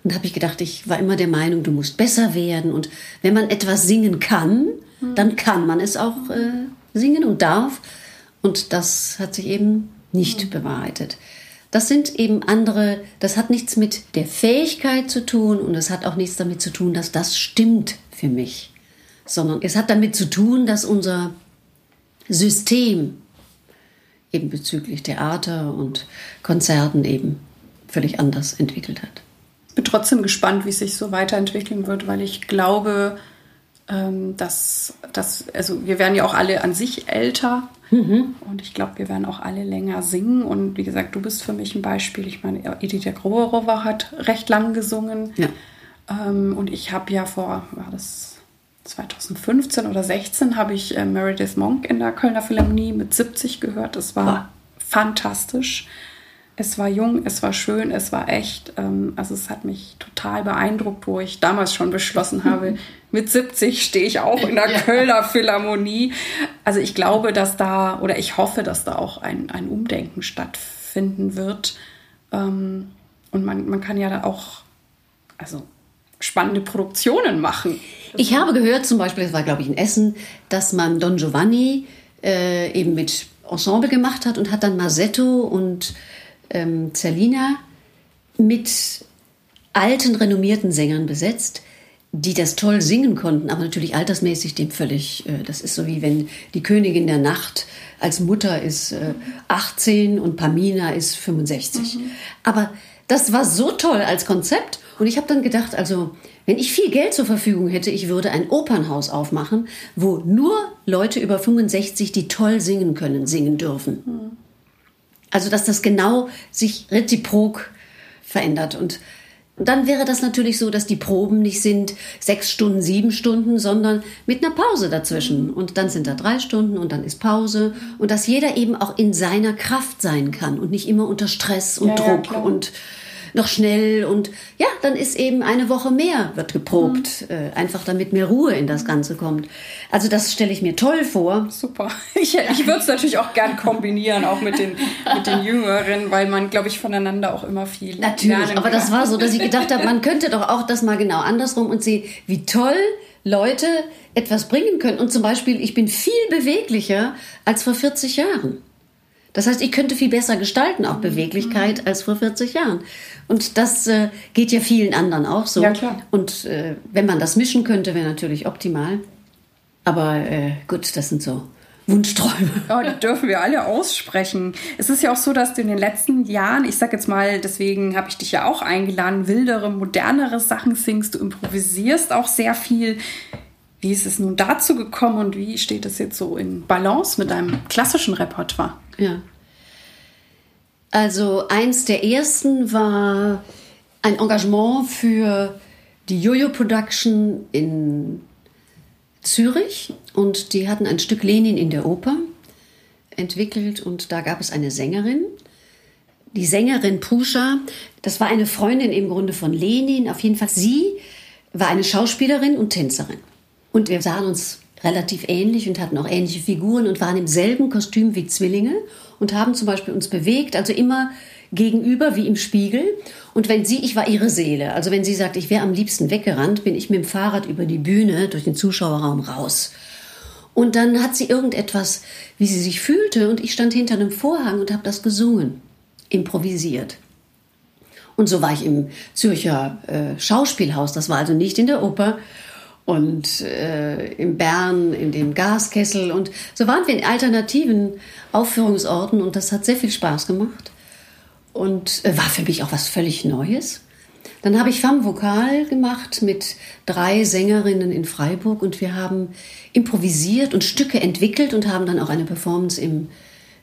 Und da habe ich gedacht, ich war immer der Meinung, du musst besser werden. Und wenn man etwas singen kann, mhm. dann kann man es auch äh, singen und darf. Und das hat sich eben nicht mhm. bewahrheitet. Das sind eben andere, das hat nichts mit der Fähigkeit zu tun und es hat auch nichts damit zu tun, dass das stimmt für mich sondern es hat damit zu tun, dass unser System eben bezüglich Theater und Konzerten eben völlig anders entwickelt hat. Bin trotzdem gespannt, wie es sich so weiterentwickeln wird, weil ich glaube, ähm, dass, dass also wir werden ja auch alle an sich älter mhm. und ich glaube, wir werden auch alle länger singen. Und wie gesagt, du bist für mich ein Beispiel. Ich meine, Edith Groberova hat recht lang gesungen. Ja. Ähm, und ich habe ja vor, war das 2015 oder 16 habe ich äh, Meredith Monk in der Kölner Philharmonie mit 70 gehört. Es war ja. fantastisch. Es war jung, es war schön, es war echt. Ähm, also es hat mich total beeindruckt, wo ich damals schon beschlossen habe, [LAUGHS] mit 70 stehe ich auch in der [LAUGHS] ja. Kölner Philharmonie. Also ich glaube, dass da, oder ich hoffe, dass da auch ein, ein Umdenken stattfinden wird. Ähm, und man, man kann ja da auch, also spannende Produktionen machen. Ich habe gehört, zum Beispiel, das war glaube ich in Essen, dass man Don Giovanni äh, eben mit Ensemble gemacht hat und hat dann Masetto und ähm, Zerlina mit alten, renommierten Sängern besetzt, die das toll singen konnten, aber natürlich altersmäßig dem völlig, äh, das ist so wie wenn die Königin der Nacht als Mutter ist äh, 18 und Pamina ist 65. Mhm. Aber das war so toll als Konzept und ich habe dann gedacht, also wenn ich viel Geld zur Verfügung hätte, ich würde ein Opernhaus aufmachen, wo nur Leute über 65, die toll singen können, singen dürfen. Mhm. Also dass das genau sich reziprok verändert. Und dann wäre das natürlich so, dass die Proben nicht sind sechs Stunden, sieben Stunden, sondern mit einer Pause dazwischen. Mhm. Und dann sind da drei Stunden und dann ist Pause. Und dass jeder eben auch in seiner Kraft sein kann und nicht immer unter Stress und ja, Druck ja, und noch schnell und ja, dann ist eben eine Woche mehr wird geprobt, mhm. äh, einfach damit mehr Ruhe in das Ganze kommt. Also das stelle ich mir toll vor. Super. [LAUGHS] Ich, ich würde es natürlich auch gern kombinieren, auch mit den, mit den Jüngeren, weil man, glaube ich, voneinander auch immer viel Natürlich, aber das war so, dass ich gedacht habe, man könnte doch auch das mal genau andersrum und sehen, wie toll Leute etwas bringen können. Und zum Beispiel, ich bin viel beweglicher als vor 40 Jahren. Das heißt, ich könnte viel besser gestalten, auch Beweglichkeit, mhm. als vor 40 Jahren. Und das äh, geht ja vielen anderen auch so. Ja, klar. Und äh, wenn man das mischen könnte, wäre natürlich optimal. Aber äh, gut, das sind so Wunschträume. Ja, die [LAUGHS] dürfen wir alle aussprechen. Es ist ja auch so, dass du in den letzten Jahren, ich sag jetzt mal, deswegen habe ich dich ja auch eingeladen, wildere, modernere Sachen singst, du improvisierst auch sehr viel. Wie ist es nun dazu gekommen und wie steht es jetzt so in Balance mit deinem klassischen Repertoire? Ja. Also eins der ersten war ein Engagement für die Jojo Production in Zürich und die hatten ein Stück Lenin in der Oper entwickelt und da gab es eine Sängerin. Die Sängerin Pusha, das war eine Freundin im Grunde von Lenin. Auf jeden Fall, sie war eine Schauspielerin und Tänzerin. Und wir sahen uns relativ ähnlich und hatten auch ähnliche Figuren und waren im selben Kostüm wie Zwillinge und haben zum Beispiel uns bewegt, also immer gegenüber wie im Spiegel. Und wenn sie, ich war ihre Seele. Also wenn sie sagt, ich wäre am liebsten weggerannt, bin ich mit dem Fahrrad über die Bühne durch den Zuschauerraum raus. Und dann hat sie irgendetwas, wie sie sich fühlte, und ich stand hinter einem Vorhang und habe das gesungen, improvisiert. Und so war ich im Zürcher äh, Schauspielhaus, das war also nicht in der Oper, und äh, in Bern in dem Gaskessel. Und so waren wir in alternativen Aufführungsorten und das hat sehr viel Spaß gemacht und äh, war für mich auch was völlig Neues. Dann habe ich Femme Vokal gemacht mit drei Sängerinnen in Freiburg und wir haben improvisiert und Stücke entwickelt und haben dann auch eine Performance im,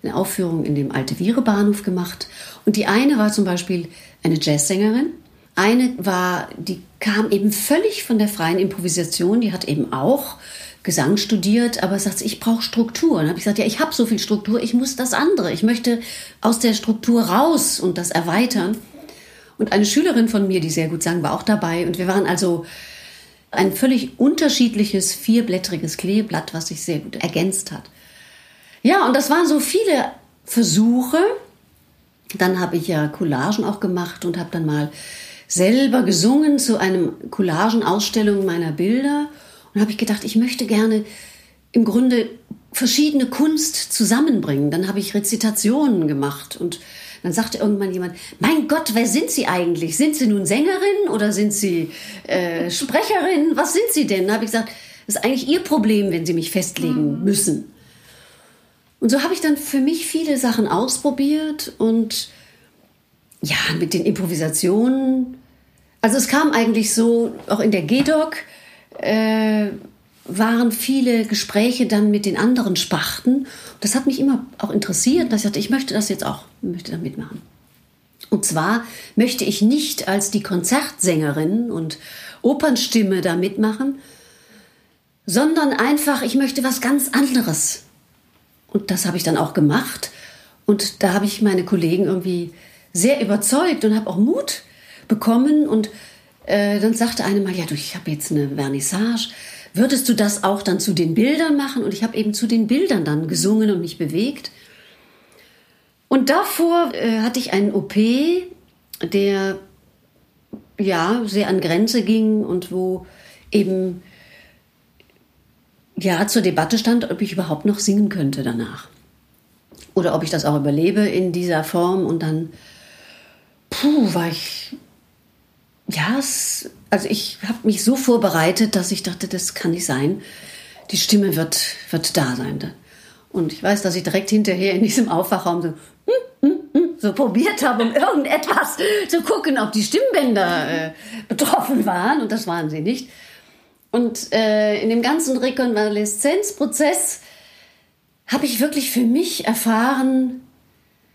eine Aufführung in dem Alte Viere Bahnhof gemacht. Und die eine war zum Beispiel eine Jazzsängerin. Eine war, die kam eben völlig von der freien Improvisation, die hat eben auch Gesang studiert, aber sagt, ich brauche Struktur. Und habe ich gesagt, ja, ich habe so viel Struktur, ich muss das andere. Ich möchte aus der Struktur raus und das erweitern. Und eine Schülerin von mir, die sehr gut sang, war auch dabei. Und wir waren also ein völlig unterschiedliches vierblättriges Kleeblatt, was sich sehr gut ergänzt hat. Ja, und das waren so viele Versuche. Dann habe ich ja Collagen auch gemacht und habe dann mal selber gesungen zu einem Collagenausstellung meiner Bilder und habe ich gedacht, ich möchte gerne im Grunde verschiedene Kunst zusammenbringen. Dann habe ich Rezitationen gemacht und dann sagte irgendwann jemand, mein Gott, wer sind Sie eigentlich? Sind Sie nun Sängerin oder sind Sie äh, Sprecherin? Was sind Sie denn? Da habe ich gesagt, das ist eigentlich Ihr Problem, wenn Sie mich festlegen mhm. müssen. Und so habe ich dann für mich viele Sachen ausprobiert und ja, mit den Improvisationen. Also es kam eigentlich so, auch in der GEDOC, äh, waren viele Gespräche dann mit den anderen Sparten. Das hat mich immer auch interessiert, dass ich dachte, ich möchte das jetzt auch, möchte da mitmachen. Und zwar möchte ich nicht als die Konzertsängerin und Opernstimme da mitmachen, sondern einfach, ich möchte was ganz anderes. Und das habe ich dann auch gemacht. Und da habe ich meine Kollegen irgendwie sehr überzeugt und habe auch Mut bekommen und äh, dann sagte eine mal, ja, du, ich habe jetzt eine Vernissage. Würdest du das auch dann zu den Bildern machen? Und ich habe eben zu den Bildern dann gesungen und mich bewegt. Und davor äh, hatte ich einen OP, der ja sehr an Grenze ging und wo eben ja zur Debatte stand, ob ich überhaupt noch singen könnte danach. Oder ob ich das auch überlebe in dieser Form. Und dann, puh, war ich ja, es, also ich habe mich so vorbereitet, dass ich dachte, das kann nicht sein. Die Stimme wird, wird da sein. Und ich weiß, dass ich direkt hinterher in diesem Aufwachraum so, hm, hm, hm, so probiert habe, um [LAUGHS] irgendetwas zu gucken, ob die Stimmbänder äh, betroffen waren. Und das waren sie nicht. Und äh, in dem ganzen Rekonvaleszenzprozess habe ich wirklich für mich erfahren,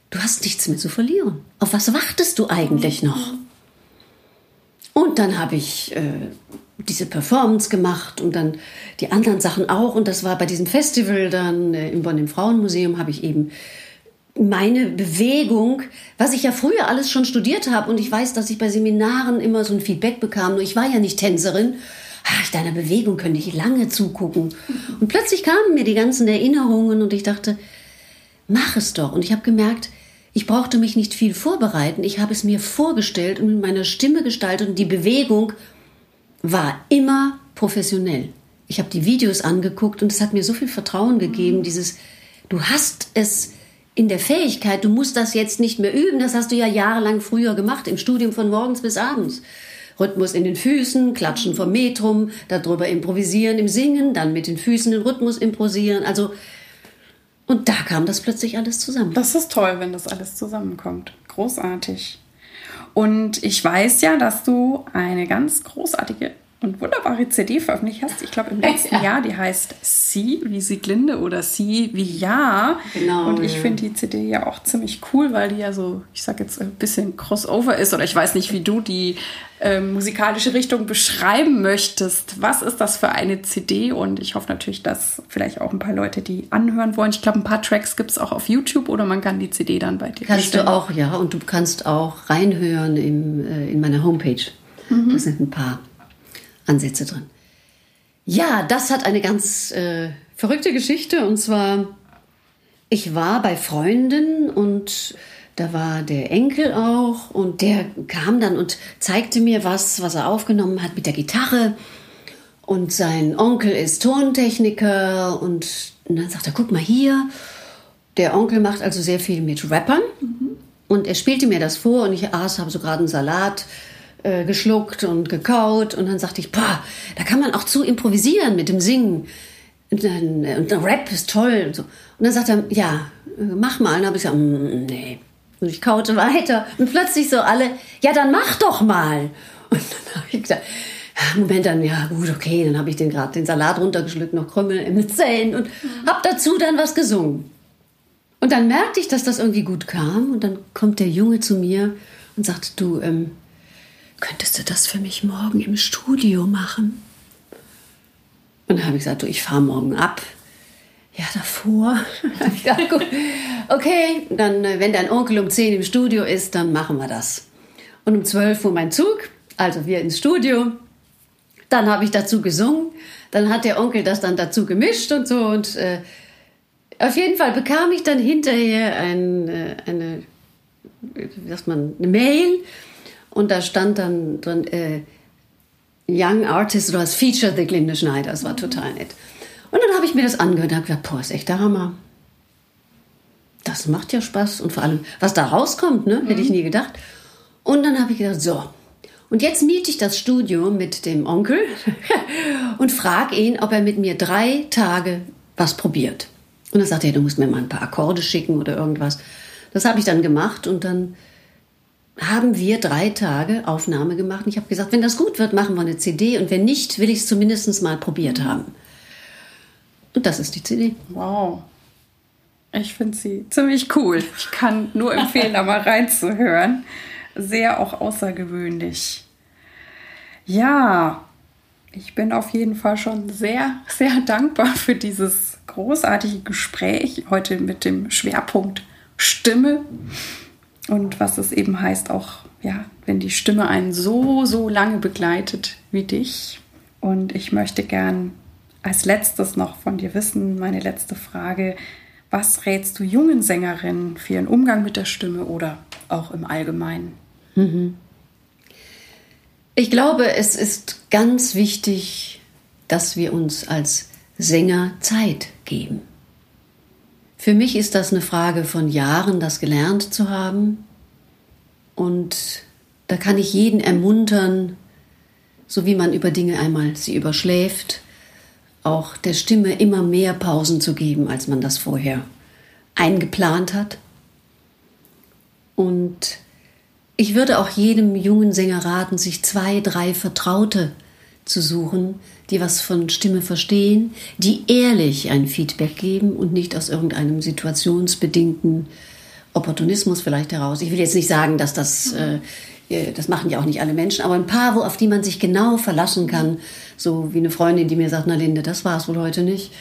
du hast nichts mehr zu verlieren. Auf was wartest du eigentlich noch? Und dann habe ich äh, diese Performance gemacht und dann die anderen Sachen auch. Und das war bei diesem Festival dann äh, im Bonn im Frauenmuseum, habe ich eben meine Bewegung, was ich ja früher alles schon studiert habe und ich weiß, dass ich bei Seminaren immer so ein Feedback bekam, nur ich war ja nicht Tänzerin. Ach, deiner Bewegung könnte ich lange zugucken. Und plötzlich kamen mir die ganzen Erinnerungen und ich dachte, mach es doch. Und ich habe gemerkt, ich brauchte mich nicht viel vorbereiten. Ich habe es mir vorgestellt und mit meiner Stimme gestaltet und die Bewegung war immer professionell. Ich habe die Videos angeguckt und es hat mir so viel Vertrauen gegeben, mhm. dieses, du hast es in der Fähigkeit, du musst das jetzt nicht mehr üben, das hast du ja jahrelang früher gemacht, im Studium von morgens bis abends. Rhythmus in den Füßen, Klatschen vom Metrum, darüber improvisieren im Singen, dann mit den Füßen den Rhythmus improvisieren. Also und da kam das plötzlich alles zusammen. Das ist toll, wenn das alles zusammenkommt. Großartig. Und ich weiß ja, dass du eine ganz großartige und wunderbare CD veröffentlicht hast. Ich glaube im [LAUGHS] letzten ja. Jahr, die heißt Sie wie Sieglinde oder Sie wie Ja. Genau. Und ich finde die CD ja auch ziemlich cool, weil die ja so, ich sag jetzt ein bisschen Crossover ist oder ich weiß nicht, wie du die äh, musikalische Richtung beschreiben möchtest. Was ist das für eine CD? Und ich hoffe natürlich, dass vielleicht auch ein paar Leute die anhören wollen. Ich glaube, ein paar Tracks gibt es auch auf YouTube oder man kann die CD dann bei dir Kannst bestellen. du auch, ja. Und du kannst auch reinhören im, äh, in meiner Homepage. Mhm. Da sind ein paar Ansätze drin. Ja, das hat eine ganz äh, verrückte Geschichte. Und zwar, ich war bei Freunden und da war der Enkel auch und der kam dann und zeigte mir was, was er aufgenommen hat mit der Gitarre. Und sein Onkel ist Tontechniker und, und dann sagt er, guck mal hier. Der Onkel macht also sehr viel mit Rappern mhm. und er spielte mir das vor und ich aß, habe so gerade einen Salat äh, geschluckt und gekaut und dann sagte ich, boah, da kann man auch zu improvisieren mit dem Singen. Und dann, und der Rap ist toll und so. Und dann sagt er, ja, mach mal. Und dann habe ich gesagt, mm, nee. Und ich kaute weiter. Und plötzlich so alle, ja, dann mach doch mal. Und dann habe ich gesagt, Moment, dann, ja gut, okay, dann habe ich den gerade den Salat runtergeschluckt, noch Krümmel im Zellen und mhm. habe dazu dann was gesungen. Und dann merkte ich, dass das irgendwie gut kam und dann kommt der Junge zu mir und sagt, du, ähm, könntest du das für mich morgen im Studio machen? Und dann habe ich gesagt, du, ich fahre morgen ab. Ja, davor. [LAUGHS] ja, gut. Okay, dann, äh, wenn dein Onkel um 10 im Studio ist, dann machen wir das. Und um 12 fuhr mein Zug, also wir ins Studio. Dann habe ich dazu gesungen. Dann hat der Onkel das dann dazu gemischt und so. Und äh, auf jeden Fall bekam ich dann hinterher ein, äh, eine, wie sagt man, eine Mail. Und da stand dann drin, äh, Young Artist oder das Feature The Glinde Schneider. Das war total nett. Und dann habe ich mir das angehört und habe gedacht, boah, ist echt der Hammer. Das macht ja Spaß. Und vor allem, was da rauskommt, ne, hätte ich nie gedacht. Und dann habe ich gedacht, so, und jetzt miete ich das Studio mit dem Onkel [LAUGHS] und frage ihn, ob er mit mir drei Tage was probiert. Und dann sagt er, du musst mir mal ein paar Akkorde schicken oder irgendwas. Das habe ich dann gemacht und dann haben wir drei Tage Aufnahme gemacht. Und ich habe gesagt, wenn das gut wird, machen wir eine CD und wenn nicht, will ich es zumindest mal probiert haben. Und das ist die CD. Wow. Ich finde sie ziemlich cool. Ich kann nur empfehlen, da mal reinzuhören sehr auch außergewöhnlich. Ja, ich bin auf jeden Fall schon sehr, sehr dankbar für dieses großartige Gespräch heute mit dem Schwerpunkt Stimme und was es eben heißt, auch ja, wenn die Stimme einen so, so lange begleitet wie dich. Und ich möchte gern als letztes noch von dir wissen, meine letzte Frage, was rätst du jungen Sängerinnen für ihren Umgang mit der Stimme oder auch im Allgemeinen? Mhm. Ich glaube, es ist ganz wichtig, dass wir uns als Sänger Zeit geben. Für mich ist das eine Frage von Jahren, das gelernt zu haben. Und da kann ich jeden ermuntern, so wie man über Dinge einmal sie überschläft, auch der Stimme immer mehr Pausen zu geben, als man das vorher eingeplant hat. Und ich würde auch jedem jungen Sänger raten, sich zwei, drei Vertraute zu suchen, die was von Stimme verstehen, die ehrlich ein Feedback geben und nicht aus irgendeinem situationsbedingten Opportunismus vielleicht heraus. Ich will jetzt nicht sagen, dass das, äh, äh, das machen ja auch nicht alle Menschen, aber ein paar, wo, auf die man sich genau verlassen kann. So wie eine Freundin, die mir sagt, na Linde, das war es wohl heute nicht.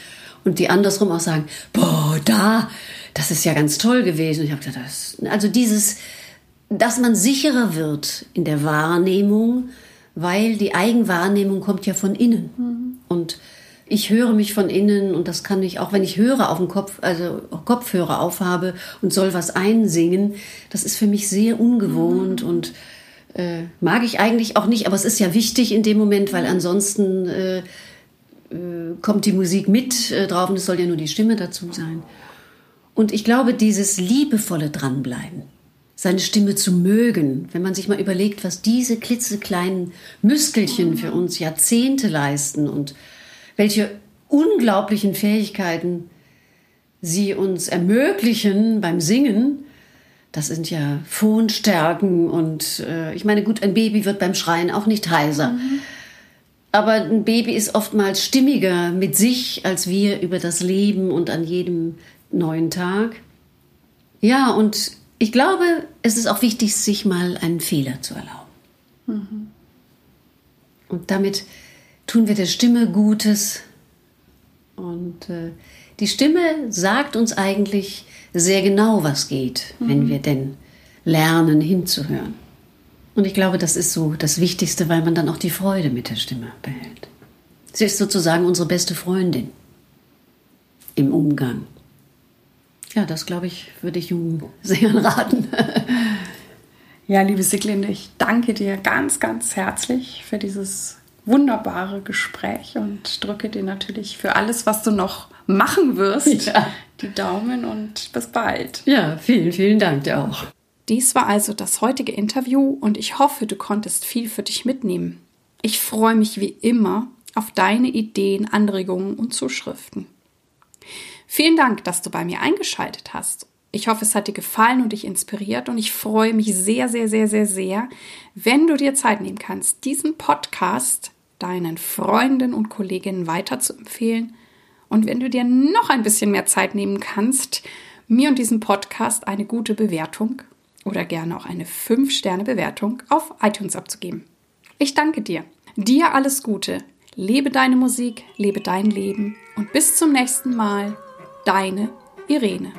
Und die andersrum auch sagen, boah, da, das ist ja ganz toll gewesen. ich habe gedacht, das, also dieses, dass man sicherer wird in der Wahrnehmung, weil die Eigenwahrnehmung kommt ja von innen. Mhm. Und ich höre mich von innen und das kann ich auch, wenn ich höre auf dem Kopf, also Kopfhörer aufhabe und soll was einsingen, das ist für mich sehr ungewohnt mhm. und äh, mag ich eigentlich auch nicht, aber es ist ja wichtig in dem Moment, weil ansonsten äh, äh, kommt die Musik mit äh, drauf und es soll ja nur die Stimme dazu sein. Und ich glaube, dieses liebevolle Dranbleiben, seine Stimme zu mögen, wenn man sich mal überlegt, was diese klitzekleinen Muskelchen für uns Jahrzehnte leisten und welche unglaublichen Fähigkeiten sie uns ermöglichen beim Singen. Das sind ja Phonstärken und äh, ich meine, gut, ein Baby wird beim Schreien auch nicht heiser. Mhm. Aber ein Baby ist oftmals stimmiger mit sich als wir über das Leben und an jedem neuen Tag. Ja, und ich glaube, es ist auch wichtig, sich mal einen Fehler zu erlauben. Mhm. Und damit tun wir der Stimme Gutes. Und äh, die Stimme sagt uns eigentlich sehr genau, was geht, mhm. wenn wir denn lernen hinzuhören. Und ich glaube, das ist so das Wichtigste, weil man dann auch die Freude mit der Stimme behält. Sie ist sozusagen unsere beste Freundin im Umgang. Ja, das glaube ich, würde ich Jungen sehr raten. ja, liebe Siglinde, ich danke dir ganz, ganz herzlich für dieses wunderbare Gespräch und drücke dir natürlich für alles, was du noch machen wirst, ja. die Daumen und bis bald. Ja, vielen, vielen Dank dir auch. Dies war also das heutige Interview und ich hoffe, du konntest viel für dich mitnehmen. Ich freue mich wie immer auf deine Ideen, Anregungen und Zuschriften. Vielen Dank, dass du bei mir eingeschaltet hast. Ich hoffe, es hat dir gefallen und dich inspiriert und ich freue mich sehr, sehr, sehr, sehr, sehr, wenn du dir Zeit nehmen kannst, diesen Podcast deinen Freunden und Kolleginnen weiterzuempfehlen und wenn du dir noch ein bisschen mehr Zeit nehmen kannst, mir und diesem Podcast eine gute Bewertung oder gerne auch eine 5-Sterne-Bewertung auf iTunes abzugeben. Ich danke dir. Dir alles Gute. Lebe deine Musik, lebe dein Leben und bis zum nächsten Mal. Deine Irene.